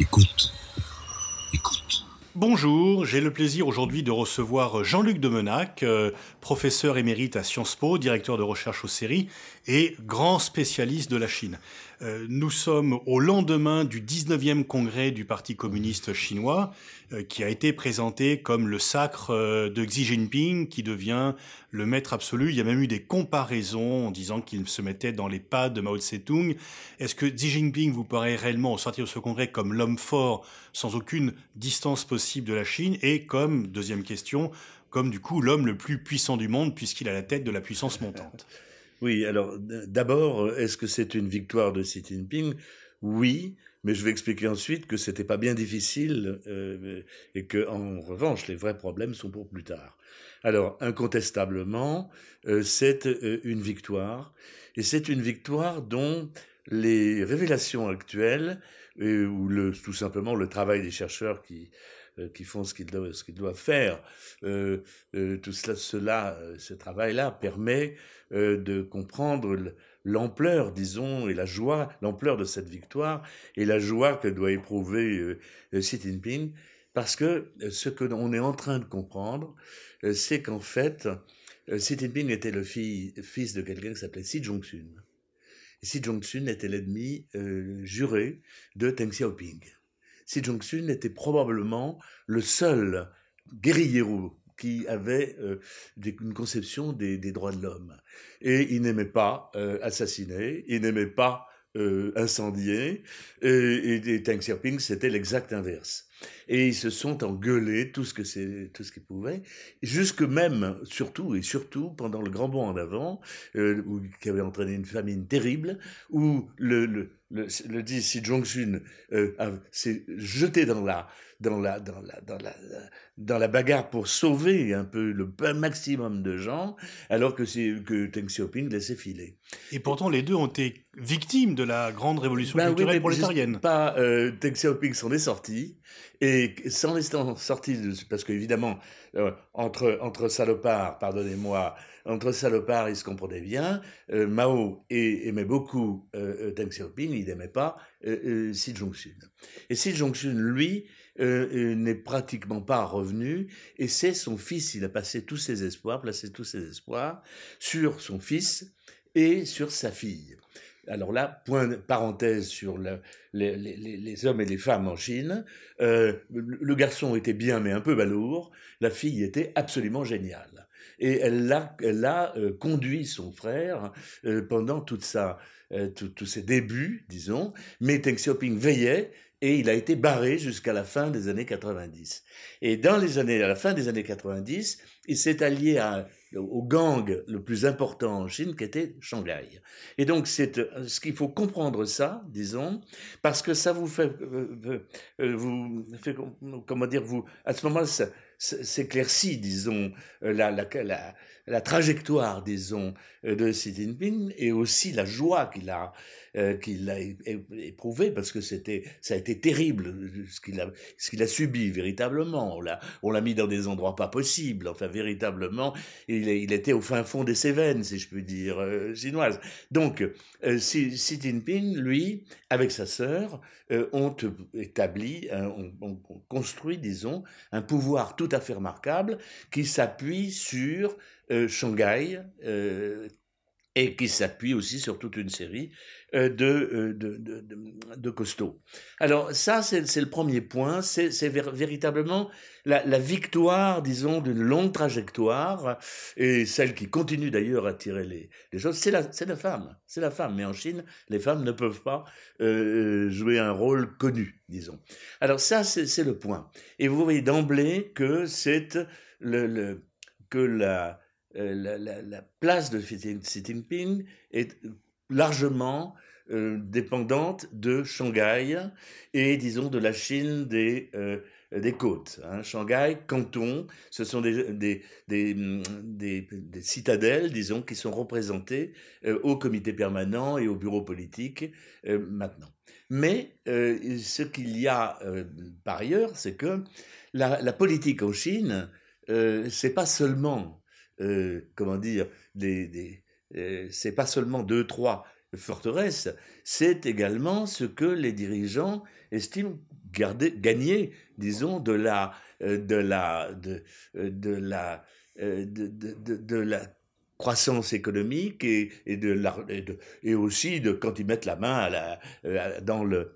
Écoute. Écoute. Bonjour, j'ai le plaisir aujourd'hui de recevoir Jean-Luc Demenac, euh, professeur émérite à Sciences Po, directeur de recherche aux séries et grand spécialiste de la Chine. Euh, nous sommes au lendemain du 19e congrès du Parti communiste chinois, euh, qui a été présenté comme le sacre euh, de Xi Jinping, qui devient le maître absolu. Il y a même eu des comparaisons en disant qu'il se mettait dans les pas de Mao Tse-tung. Est-ce que Xi Jinping vous paraît réellement, au sortir de ce congrès, comme l'homme fort, sans aucune distance possible de la Chine, et comme, deuxième question, comme du coup l'homme le plus puissant du monde, puisqu'il a la tête de la puissance montante oui, alors d'abord, est-ce que c'est une victoire de Xi Jinping? Oui, mais je vais expliquer ensuite que c'était pas bien difficile euh, et que, en revanche, les vrais problèmes sont pour plus tard. Alors, incontestablement, euh, c'est euh, une victoire, et c'est une victoire dont les révélations actuelles, ou le, tout simplement le travail des chercheurs qui euh, qui font ce qu'ils doivent, faire. Euh, euh, tout cela, cela ce travail-là permet de comprendre l'ampleur, disons, et la joie, l'ampleur de cette victoire et la joie que doit éprouver Xi Jinping, parce que ce que l'on est en train de comprendre, c'est qu'en fait, Xi Jinping était le fils de quelqu'un qui s'appelait Xi Jongsun. Xi Jongsun était l'ennemi juré de Deng Xiaoping. Xi Jong-sun était probablement le seul guerriero qui avait euh, une conception des, droits de l'homme. Et il n'aimait pas euh, assassiner, il n'aimait pas euh, incendier, et, et, Deng Xiaoping, c'était l'exact inverse. Et ils se sont engueulés tout ce que tout ce qu'ils pouvaient, jusque même, surtout et surtout pendant le grand bond en avant, qui avait entraîné une famine terrible, où le le, le dit Xi Jong-un euh, s'est jeté dans la, dans, la, dans, la, dans, la, dans la bagarre pour sauver un peu le maximum de gens, alors que, que Deng Xiaoping laissait filer. Et pourtant, les deux ont été victimes de la grande révolution ben culturelle oui, prolétarienne. Pas, euh, Deng Xiaoping s'en est sorti, et s'en est sorti, parce qu'évidemment, euh, entre, entre salopards, pardonnez-moi, entre salopards, ils se comprenaient bien. Euh, Mao aimait beaucoup euh, Deng Xiaoping, il n'aimait pas Xi Jong-un. Et Xi Jong-un, lui, n'est pratiquement pas revenu, et c'est son fils, il a passé tous ses espoirs, placé tous ses espoirs sur son fils et sur sa fille. Alors là, point parenthèse sur les, hommes et les femmes en Chine. Euh, le garçon était bien, mais un peu balourd. La fille était absolument géniale. Et elle a, elle a euh, conduit son frère euh, pendant toute sa, tous ses débuts, disons. Mais Deng Xiaoping veillait et il a été barré jusqu'à la fin des années 90. Et dans les années, à la fin des années 90, il s'est allié au gang le plus important en Chine, qui était Shanghai. Et donc, c'est ce qu'il faut comprendre ça, disons, parce que ça vous fait, euh, euh, vous fait comment dire, vous, à ce moment-là, s'éclaircit, disons, euh, la, la, la, la, trajectoire, disons, de Xi Jinping et aussi la joie qu'il a, qu'il a éprouvée, parce que c'était, ça a été terrible ce qu'il a, ce qu'il a subi véritablement. On l'a, on l'a mis dans des endroits pas possibles, enfin véritablement. Il, il était au fin fond des Cévennes, si je puis dire, euh, chinoise. Donc, euh, Xi, Jinping, lui, avec sa sœur, euh, ont établi, ont, construit, disons, un pouvoir tout à fait remarquable qui s'appuie sur Shanghai, et qui s'appuie aussi sur toute une série euh, de, de, de, costauds. Alors ça, c'est le premier point, c'est véritablement la, victoire, disons, d'une longue trajectoire, et celle qui continue d'ailleurs à tirer les, les choses, c'est la, la femme, c'est la femme. Mais en Chine, les femmes ne peuvent pas euh, jouer un rôle connu, disons. Alors ça, c'est le point. Et vous voyez d'emblée que c'est le, que la euh, la, place de Xi Jinping est largement euh, dépendante de Shanghai et, disons, de la Chine des, euh, côtes. Hein. Shanghai, Canton, ce sont des, des, citadelles, disons, qui sont représentées au comité permanent et au bureau politique maintenant. Mais ce qu'il y a par ailleurs, c'est que la, la, politique en Chine, c'est pas seulement euh, comment dire, euh, c'est pas seulement deux, trois forteresse, c'est également ce que les dirigeants estiment garder, gagner, disons, de la, euh, de la, de, la, de la croissance économique et, et de, et, aussi de quand ils mettent la main la, euh, dans le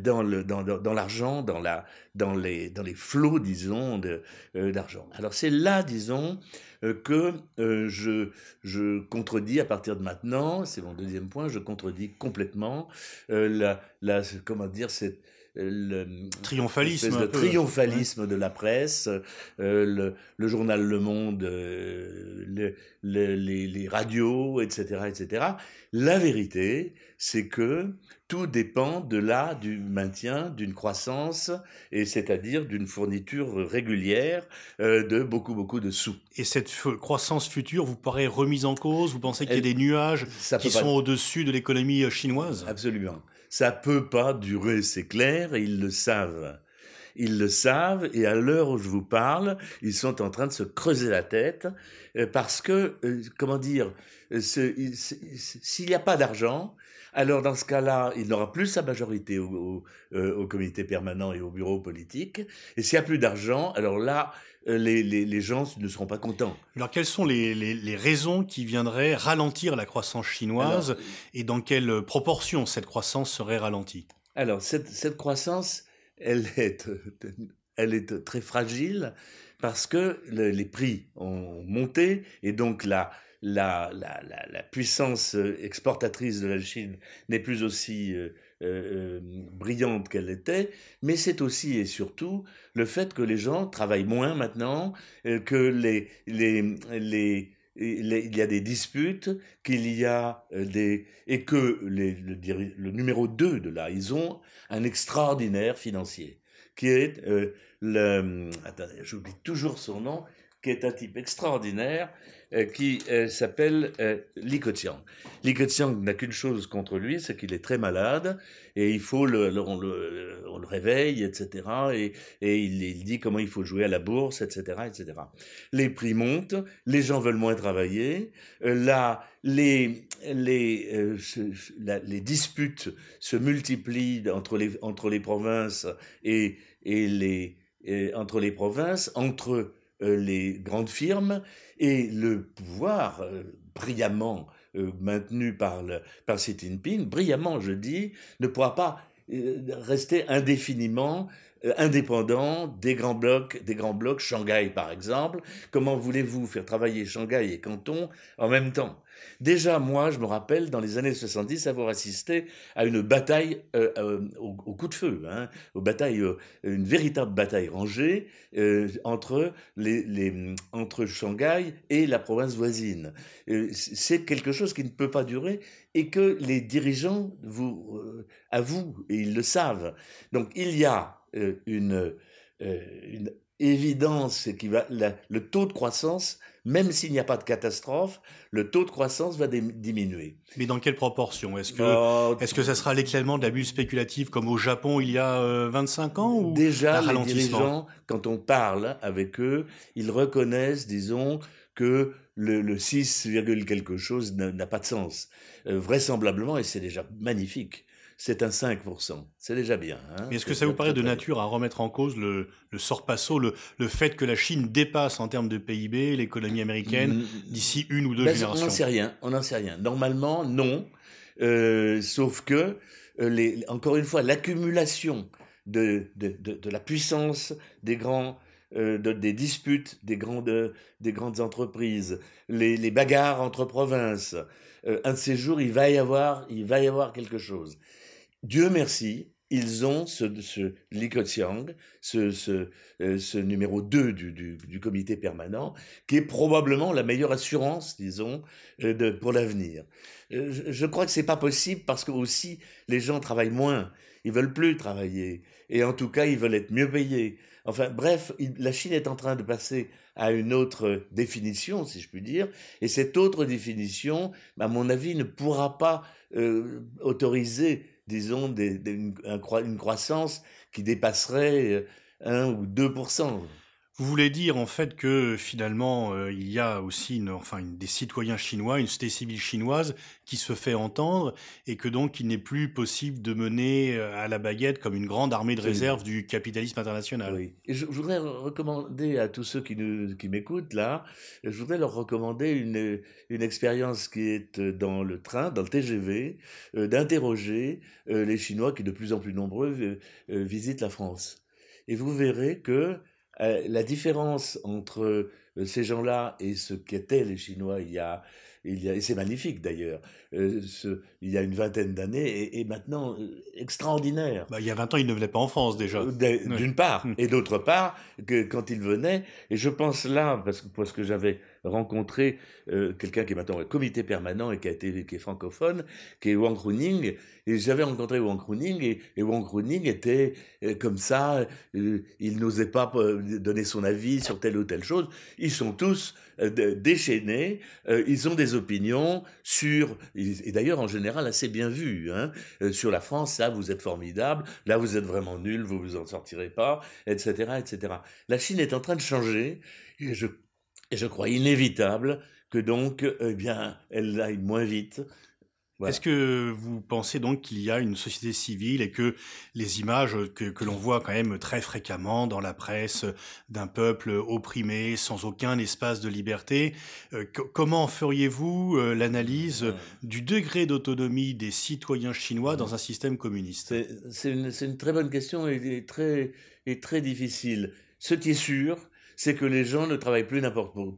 dans le dans, dans l'argent dans la dans les dans les flots disons euh, d'argent. Alors c'est là disons euh, que je je contredis à partir de maintenant c'est mon deuxième point je contredis complètement la la comment dire cette le triomphalisme, de triomphalisme de la presse, euh, le, le, journal Le Monde, euh, le, les, les, radios, etc., etc. La vérité, c'est que tout dépend de là du maintien d'une croissance et c'est-à-dire d'une fourniture régulière euh, de beaucoup beaucoup de sous. Et cette croissance future vous paraît remise en cause? Vous pensez qu'il y a des nuages qui sont au-dessus de l'économie chinoise? Absolument. Ça peut pas durer, c'est clair, et ils le savent. Ils le savent, et à l'heure où je vous parle, ils sont en train de se creuser la tête, euh, parce que, euh, comment dire, euh, s'il n'y a pas d'argent, alors dans ce cas-là, il n'aura plus sa majorité au, au, comité permanent et au bureau politique. Et s'il n'y a plus d'argent, alors là, les, les, les, gens ne seront pas contents. Alors quelles sont les, les raisons qui viendraient ralentir la croissance chinoise et dans quelle proportion cette croissance serait ralentie? Alors cette, cette croissance, elle est, elle est très fragile parce que les prix ont monté et donc la, la, la, la, puissance exportatrice de la Chine n'est plus aussi euh, euh, brillante qu'elle était, mais c'est aussi et surtout le fait que les gens travaillent moins maintenant, euh, que les, les, les il y a des disputes, qu'il y a des et que le, le, numéro 2 de là, ils ont un extraordinaire financier qui est euh, le j'oublie toujours son nom, qui est un type extraordinaire euh, qui euh, s'appelle euh, Li Keqiang. Li Keqiang n'a qu'une chose contre lui, c'est qu'il est très malade et il faut le, le, on, le, réveille, etc. Et, il, dit comment il faut jouer à la bourse, etc., etc. Les prix montent, les gens veulent moins travailler, là, les, les, les disputes se multiplient entre les, entre les provinces et, et les, entre les provinces, entre euh, les grandes firmes et le pouvoir euh, brillamment euh, maintenu par, le, par Xi Jinping, brillamment je dis, ne pourra pas rester indéfiniment indépendant des grands blocs, des grands blocs, Shanghai par exemple. Comment voulez-vous faire travailler Shanghai et Canton en même temps? Déjà, moi, je me rappelle dans les années 70 avoir assisté à une bataille euh, euh, au, coup de feu, hein, aux batailles, euh, une véritable bataille rangée entre, entre Shanghai et la province voisine. C'est quelque chose qui ne peut pas durer et que les dirigeants vous avouent, et ils le savent. Donc il y a une, une évidence qui va, le taux de croissance même s'il n'y a pas de catastrophe, le taux de croissance va diminuer. Mais dans quelle proportion? Est-ce que, est-ce que ça sera l'éclatement de l'abus spéculatif comme au Japon il y a 25 euh, ans ou Déjà, les dirigeants, quand on parle avec eux, ils reconnaissent, disons, que le, le 6, quelque chose n'a pas de sens. Euh, vraisemblablement, et c'est déjà magnifique, c'est un 5%. C'est déjà bien. Hein Est-ce que ça vous paraît de nature à remettre en cause le, le sorpasso, le, le, fait que la Chine dépasse en termes de PIB l'économie américaine d'ici une ou deux ben, générations? On n'en sait rien. On n'en sait rien. Normalement, non. Euh, sauf que, euh, les, encore une fois, l'accumulation de, de, de, de, la puissance des grands euh, des disputes des grandes, des grandes entreprises, les, les bagarres entre provinces. Euh, un de ces jours, il va y avoir, il va y avoir quelque chose. Dieu merci, ils ont ce, Li Keqiang, ce, ce, euh, numéro 2 du, du, comité permanent, qui est probablement la meilleure assurance, disons, euh, de, pour l'avenir. Euh, je, crois que c'est pas possible parce que aussi les gens travaillent moins, ils veulent plus travailler, et en tout cas ils veulent être mieux payés. Enfin bref, la Chine est en train de passer à une autre définition, si je puis dire, et cette autre définition, à mon avis, ne pourra pas autoriser disons, une, croissance qui dépasserait 1 ou 2 Vous voulez dire en fait que finalement euh, il y a aussi une, enfin une, des citoyens chinois, une société civile chinoise qui se fait entendre et que donc il n'est plus possible de mener euh, à la baguette comme une grande armée de réserve du capitalisme international. Oui. Et je, voudrais recommander à tous ceux qui, nous, qui m'écoutent là, je voudrais leur recommander une, une expérience qui est dans le train, dans le TGV, euh, d'interroger les Chinois qui de plus en plus nombreux visitent la France. Et vous verrez que euh, la différence entre euh, ces gens-là et ce qu'étaient les Chinois il y a, il y a et c'est magnifique d'ailleurs, euh, il y a une vingtaine d'années et, maintenant extraordinaire. Bah, il y a 20 ans, ils ne venaient pas en France déjà. D'une part, hum. et d'autre part, que quand ils venaient, et je pense là, parce que, parce que j'avais rencontré quelqu'un qui est maintenant au comité permanent et qui, a été, qui est francophone, qui est Wang Runing, et j'avais rencontré Wang Runing, et, Wang Runing était comme ça, il n'osait pas donner son avis sur telle ou telle chose. Ils sont tous euh, déchaînés, euh, ils ont des opinions sur, et d'ailleurs en général assez bien vues, hein, euh, sur la France, là vous êtes formidable, là vous êtes vraiment nul, vous vous en sortirez pas, etc., etc. La Chine est en train de changer, et je, et je crois inévitable que donc, eh bien, elle aille moins vite, est-ce que vous pensez donc qu'il y a une société civile et que les images que, l'on voit quand même très fréquemment dans la presse d'un peuple opprimé, sans aucun espace de liberté, euh, comment feriez-vous euh, l'analyse du degré d'autonomie des citoyens chinois dans un système communiste? C'est une, très bonne question et, très, et très difficile. Ce qui est sûr, c'est que les gens ne travaillent plus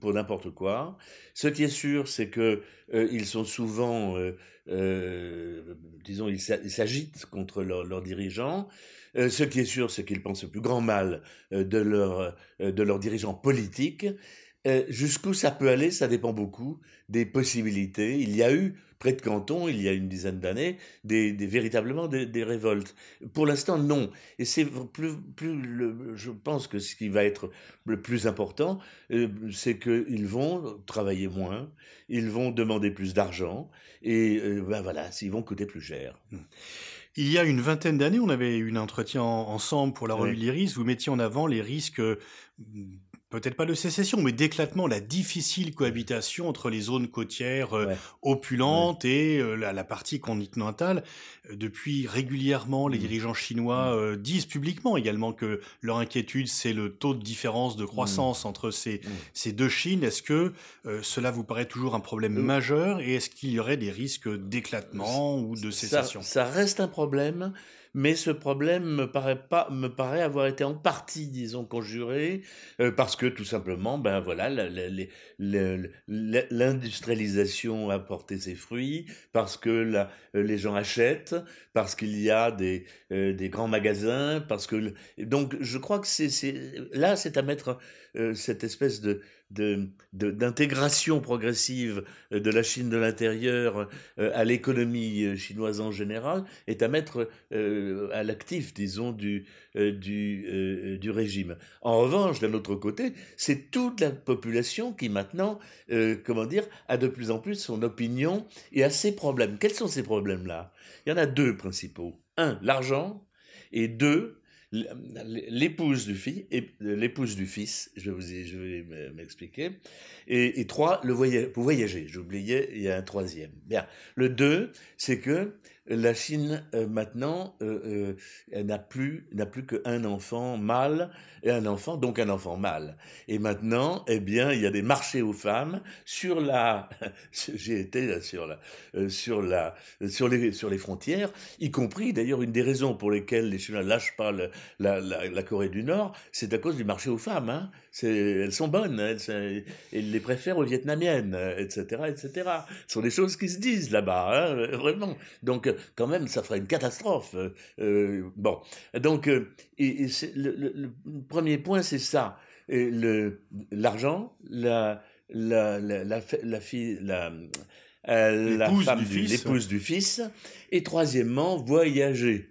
pour, n'importe quoi. Ce qui est sûr, c'est que euh, ils sont souvent, euh, euh, disons, ils s'agitent contre leurs dirigeants. ce qui est sûr, c'est qu'ils pensent le plus grand mal de, leur, de leurs dirigeants politiques. Jusqu'où ça peut aller, ça dépend beaucoup des possibilités. Il y a eu près de Canton, il y a une dizaine d'années, des, véritablement des, révoltes. Pour l'instant, non. Et c'est plus, plus je pense que ce qui va être le plus important, euh, c'est qu'ils vont travailler moins, ils vont demander plus d'argent, et euh, ben voilà, ils vont coûter plus cher. Mmh. Il y a une vingtaine d'années, on avait eu un entretien ensemble pour la revue l'Iris. Vous mettiez en avant les risques peut-être pas de sécession, mais d'éclatement, la difficile cohabitation entre les zones côtières euh, opulentes et euh, la, partie continentale. Euh, depuis régulièrement, les mmh. dirigeants chinois mmh. disent publiquement également que leur inquiétude, c'est le taux de différence de croissance mmh. entre ces, ces deux Chines. Est-ce que cela vous paraît toujours un problème majeur et est-ce qu'il y aurait des risques d'éclatement ou de sécession? ça reste un problème mais ce problème me paraît pas me paraît avoir été en partie disons conjuré euh, parce que tout simplement ben voilà l'industrialisation a porté ses fruits parce que la, les gens achètent parce qu'il y a des euh, des grands magasins parce que donc je crois que c'est là c'est à mettre euh, cette espèce de d'intégration progressive de la Chine de l'intérieur euh, à l'économie euh, chinoise en général est à mettre à l'actif, disons, du, du régime. En revanche, d'un autre côté, c'est toute la population qui maintenant, comment dire, a de plus en plus son opinion et a ses problèmes. Quels sont ces problèmes-là? Il y en a deux principaux. Un, l'argent, et deux, l'épouse du fils, l'épouse du fils, je, vous je vais m'expliquer, et, et, trois, le voyage, pour voyager, j'oubliais, il y a un troisième. Bien, le deux, c'est que la Chine euh, maintenant euh, euh, n'a plus n'a plus qu'un enfant mâle et un enfant donc un enfant mâle. Et maintenant, eh bien, il y a des marchés aux femmes sur la j'ai été sur la sur la sur les sur les frontières, y compris d'ailleurs une des raisons pour lesquelles les Chinois lâchent pas la, la, Corée du Nord, c'est à cause du marché aux femmes. Hein. Elles sont bonnes, elles, les préfèrent aux vietnamiennes, etc., etc. Ce sont des choses qui se disent là-bas, hein, vraiment. Donc quand même, ça ferait une catastrophe. Euh, euh, bon, donc, euh, et, le, premier point, c'est ça. L'argent, la, la, la, la, la fille, la, la femme du, l'épouse du fils, et troisièmement, voyager.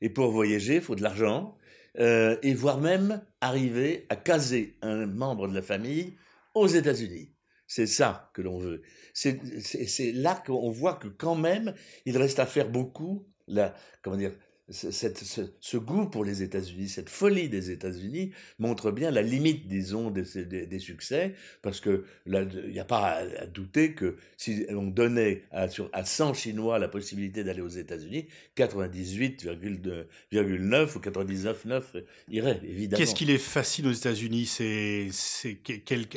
Et pour voyager, il faut de l'argent, et voire même arriver à caser un membre de la famille aux États-Unis. C'est ça que l'on veut. C'est là qu'on voit que quand même, il reste à faire beaucoup. La, comment dire, cette, ce, goût pour les États-Unis, cette folie des États-Unis montre bien la limite, disons, des, des, succès, parce que il n'y a pas à, douter que si on donnait à, sur, à 100 Chinois la possibilité d'aller aux États-Unis, 98,9 ou 99,9 iraient, évidemment. Qu'est-ce qui les fascine aux États-Unis? C'est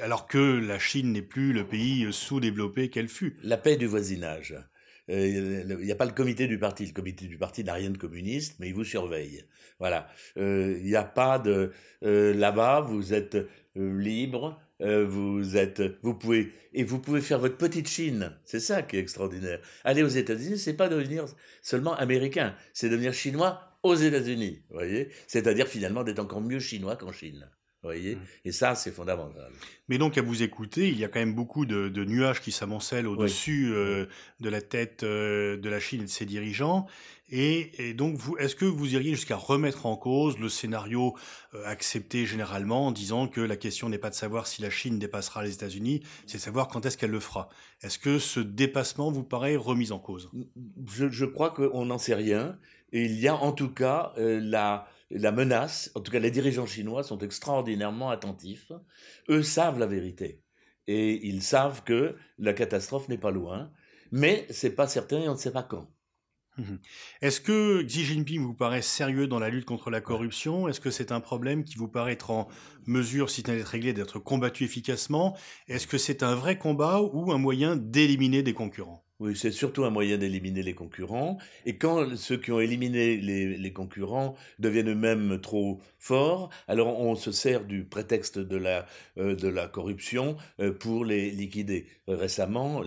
alors que la Chine n'est plus le pays sous-développé qu'elle fut La paix du voisinage. Euh, il n'y a pas le comité du parti. Le comité du parti n'a rien de communiste, mais il vous surveille. Voilà. Euh, il n'y a pas de euh, là-bas. Vous êtes libre. vous êtes, vous pouvez et vous pouvez faire votre petite Chine. C'est ça qui est extraordinaire. Aller aux États-Unis, c'est pas devenir seulement américain, c'est devenir chinois aux États-Unis. Voyez, c'est-à-dire finalement d'être encore mieux chinois qu'en Chine voyez mmh. Et ça, c'est fondamental. Mais donc, à vous écouter, il y a quand même beaucoup de, nuages qui s'amoncellent au-dessus euh, de la tête euh, de la Chine et de ses dirigeants. Et, donc, est-ce que vous iriez jusqu'à remettre en cause le scénario euh, accepté généralement en disant que la question n'est pas de savoir si la Chine dépassera les États-Unis, c'est de savoir quand est-ce qu'elle le fera? Est-ce que ce dépassement vous paraît remis en cause? Je, je, crois qu'on n'en sait rien. Et il y a en tout cas la la menace, en tout cas les dirigeants chinois sont extraordinairement attentifs. Eux savent la vérité. Et ils savent que la catastrophe n'est pas loin, mais c'est pas certain et on ne sait pas quand. Mmh Est-ce que Xi Jinping vous paraît sérieux dans la lutte contre la corruption? Est-ce que c'est un problème qui vous paraît être en mesure, si tel est réglé, d'être combattu efficacement? Est-ce que c'est un vrai combat ou un moyen d'éliminer des concurrents? Oui, c'est surtout un moyen d'éliminer les concurrents. Et quand ceux qui ont éliminé les, concurrents deviennent eux-mêmes trop forts, alors on se sert du prétexte de la, euh, de la corruption euh, pour les liquider. Euh, récemment,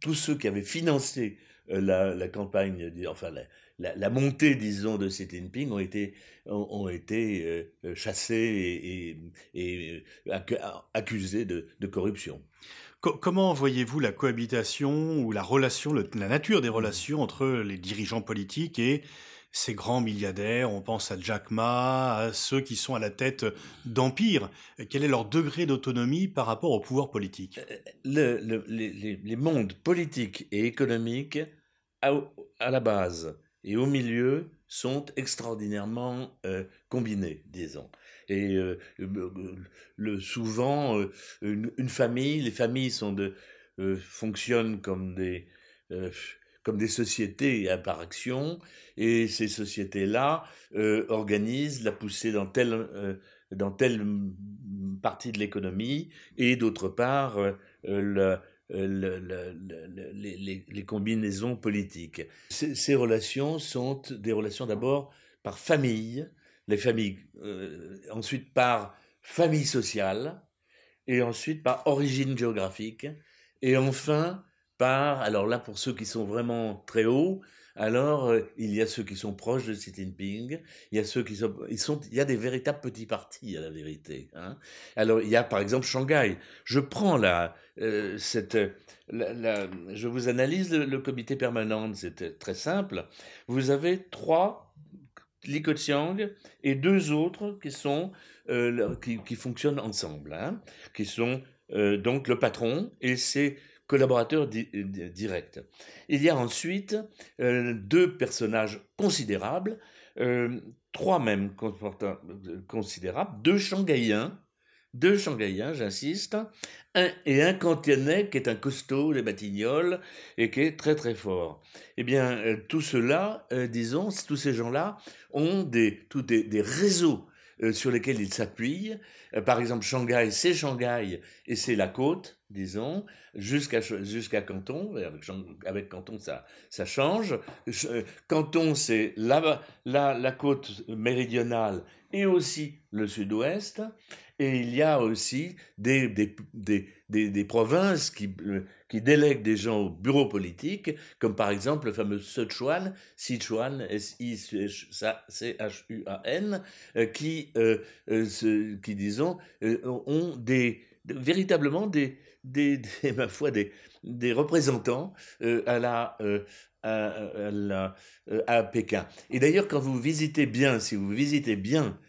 tous ceux qui avaient financé la, campagne, enfin la, la, montée, disons, de Xi Jinping ont été, ont, été chassés et, accusés de corruption comment voyez-vous la cohabitation ou la relation, la nature des relations entre les dirigeants politiques et ces grands milliardaires, on pense à Jack Ma, à ceux qui sont à la tête d'empires. Quel est leur degré d'autonomie par rapport au pouvoir politique? Euh, les, mondes politiques et économiques, à, la base et au milieu, sont extraordinairement euh, combinés, disons. Et euh, souvent, euh, une, famille, les familles euh, fonctionnent comme des, sociétés par action, et ces sociétés-là organisent la poussée dans telle, partie de l'économie, et d'autre part, le, les, combinaisons politiques. Ces, relations sont des relations d'abord par famille, les familles, euh, ensuite par famille sociale, et ensuite par origine géographique, et enfin par, alors là pour ceux qui sont vraiment très hauts, alors euh, il y a ceux qui sont proches de Xi Jinping, il y a ceux qui sont, ils sont, il y a des véritables petits partis à la vérité. Hein. Alors il y a par exemple Shanghai. Je prends la, euh, cette, je vous analyse le, le comité permanent, c'est très simple. Vous avez trois Li Keqiang et deux autres qui sont euh, qui, fonctionnent ensemble, hein, qui sont euh, donc le patron et ses collaborateurs directs. Il y a ensuite euh, deux personnages considérables, trois même considérables, deux Shanghaïens deux Shanghaïens, j'insiste, un, et un Cantonais qui est un costaud des Batignolles et qui est très très fort. Eh bien, euh, tout cela, euh, disons, tous ces gens-là ont des, tous des, réseaux euh, sur lesquels ils s'appuient. par exemple, Shanghai, c'est Shanghai et c'est la côte, disons, jusqu'à jusqu'à Canton. Avec, avec, Canton, ça, ça change. Canton, c'est la, la, la côte méridionale et aussi le sud-ouest. Et il y a aussi des, des, des, des, provinces qui, euh, qui délèguent des gens au bureau politique, comme par exemple le fameux Sichuan, Sichuan, S-I-C-H-U-A-N, euh, qui, euh, qui disons, ont des, véritablement des, des, ma foi, des, des représentants à la, à, à, Pékin. Et d'ailleurs, quand vous visitez bien, si vous visitez bien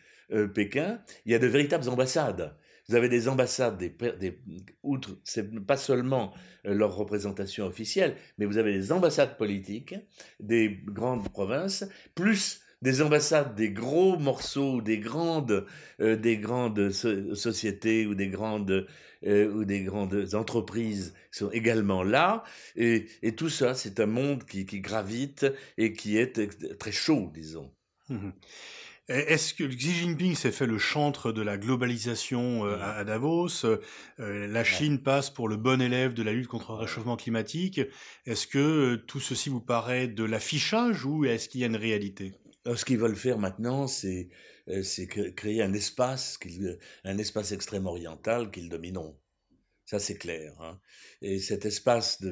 Pékin, il y a de véritables ambassades. Vous avez des ambassades, des, des outre, c'est pas seulement euh, leur représentation officielle, mais vous avez des ambassades politiques des grandes provinces, plus des ambassades des gros morceaux, des grandes, euh, des grandes sociétés ou des grandes euh, ou des grandes entreprises sont également là. Et, tout ça, c'est un monde qui, qui, gravite et qui est très chaud, disons. Mmh est-ce que Xi Jinping s'est fait le chantre de la globalisation euh, à Davos euh, La Chine passe pour le bon élève de la lutte contre le réchauffement climatique. Est-ce que euh, tout ceci vous paraît de l'affichage ou est-ce qu'il y a une réalité? Ce qu'ils veulent faire maintenant, c'est créer un espace, un espace extrême oriental qu'ils domineront. Ça, c'est clair. Hein. Et cet espace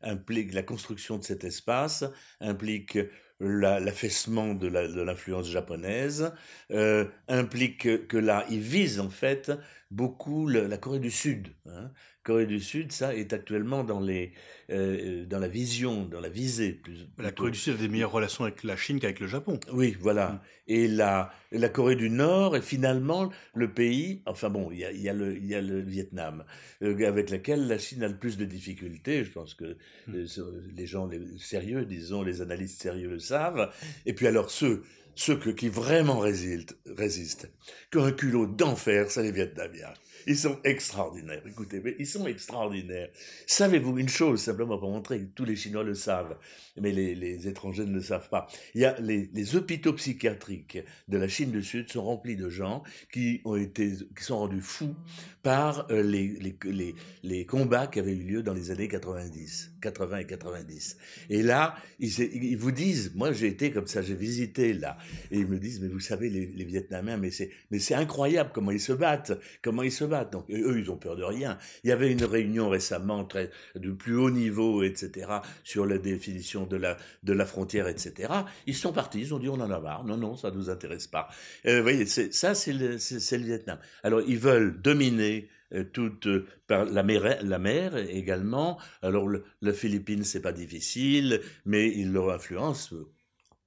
implique la construction de cet espace implique l'affaissement de l'influence japonaise, euh, implique que là, il vise en fait beaucoup la Corée du Sud. Hein. Corée du Sud, ça est actuellement dans, les, euh, dans la vision, dans la visée. Plus, la Corée du Sud a des meilleures relations avec la Chine qu'avec le Japon. Oui, voilà. Mm. Et la, la Corée du Nord est finalement le pays, enfin bon, il y a, y a, le, y a le Vietnam, euh, avec lequel la Chine a le plus de difficultés. Je pense que mm. euh, les gens les, sérieux, disons, les analystes sérieux le savent. Et puis alors ceux ceux qui vraiment résistent, résistent, qui ont un culot d'enfer, c'est les Vietnamiens. Ils sont extraordinaires. Écoutez, mais ils sont extraordinaires. Savez-vous une chose, simplement pour montrer que tous les Chinois le savent, mais les, étrangers ne le savent pas. Il y a les, hôpitaux psychiatriques de la Chine du Sud sont remplis de gens qui ont été, qui sont rendus fous par euh, les, les, les, combats qui avaient eu lieu dans les années 90, 80 et 90. Et là, ils, ils vous disent, moi j'ai été comme ça, j'ai visité là, et ils me disent, mais vous savez, les, Vietnamiens, mais c'est, mais c'est incroyable comment ils se battent, comment ils se battent. Donc eux, ils ont peur de rien. Il y avait une réunion récemment très, de plus haut niveau, etc., sur la définition de la, de la frontière, etc. Ils sont partis, ils ont dit on en a marre. Non, non, ça nous intéresse pas. Euh, vous voyez, ça, c'est le, le, Vietnam. Alors, ils veulent dominer euh, toute euh, par la mer, la mer également. Alors, le Philippines, c'est pas difficile, mais leur influence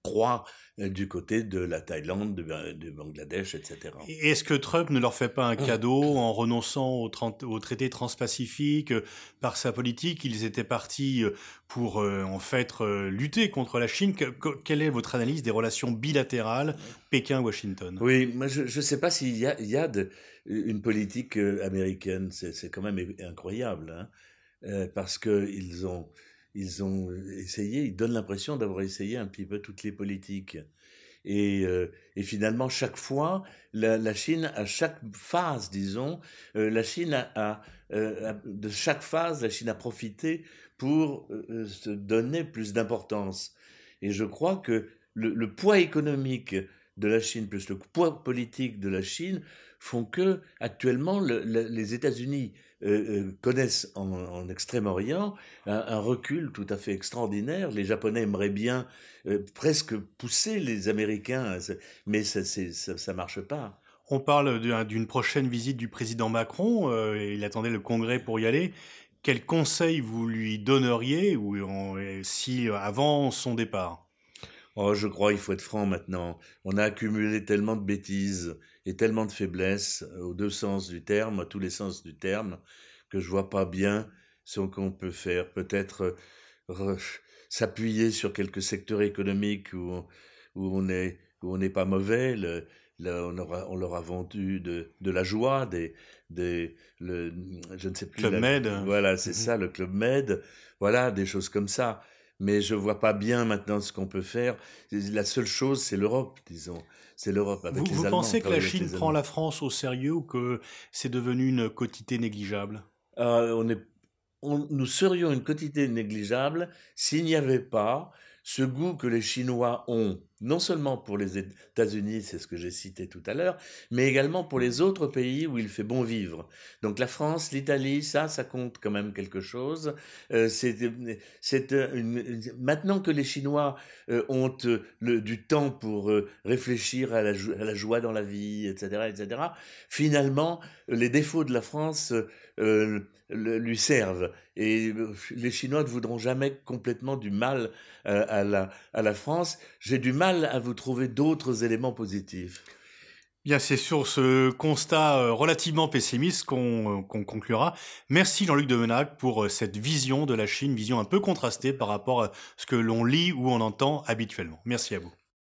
croît euh, du côté de la Thaïlande, du Bangladesh, etc. Est-ce que Trump ne leur fait pas un cadeau en renonçant au, au traité transpacifique euh, par sa politique? Ils étaient partis euh, pour en fait lutter contre la Chine. quelle est votre analyse des relations bilatérales Pékin-Washington? Oui, moi je ne sais pas s'il y a, il y a de, une politique américaine. C'est quand même incroyable, hein, parce qu'ils ont ils ont essayé, ils donnent l'impression d'avoir essayé un petit peu toutes les politiques. Et, euh, finalement, chaque fois, la, Chine, à chaque phase, disons, euh, la Chine a, euh, de chaque phase, la Chine a profité pour se donner plus d'importance. Et je crois que le, poids économique de la Chine plus le poids politique de la Chine font que actuellement le, les États-Unis euh, euh, connaissent en, Extrême-Orient un, recul tout à fait extraordinaire. Les Japonais aimeraient bien euh, presque pousser les Américains, mais ça ne marche pas. On parle d'une prochaine visite du président Macron. il attendait le Congrès pour y aller. Quel conseil vous lui donneriez ou si avant son départ? Oh, je crois il faut être franc maintenant. On a accumulé tellement de bêtises et tellement de faiblesses euh, aux deux sens du terme, à tous les sens du terme, que je vois pas bien ce qu'on peut faire. Peut-être euh, s'appuyer sur quelques secteurs économiques où, où on est où on n'est pas mauvais. Le, on, aura, on leur a vendu de, de la joie, des, des, le, je ne sais plus. Club Med. Voilà, c'est mmh ça, le Club Med. Voilà, des choses comme ça mais je vois pas bien maintenant ce qu'on peut faire. La seule chose, c'est l'Europe, disons. C'est l'Europe avec vous, les Vous pensez que la Chine prend la France au sérieux ou que c'est devenu une quotité négligeable? Euh, on est, Nous serions une quotité négligeable s'il n'y avait pas ce goût que les Chinois ont, non seulement pour les États-Unis, c'est ce que j'ai cité tout à l'heure, mais également pour les autres pays où il fait bon vivre. Donc la France, l'Italie, ça, ça compte quand même quelque chose. Euh, c'est, une, maintenant que les Chinois euh, ont euh, du temps pour euh, réfléchir à la, joie dans la vie, etc., etc., finalement, les défauts de la France euh, lui servent. Et euh, les Chinois ne voudront jamais complètement du mal euh, à, la, à la France. J'ai du mal à vous trouver d'autres éléments positifs? Bien, c'est sur ce constat relativement pessimiste qu'on conclura. Merci Jean-Luc Devenac pour cette vision de la Chine, vision un peu contrastée par rapport à ce que l'on lit ou on entend habituellement. Merci à vous.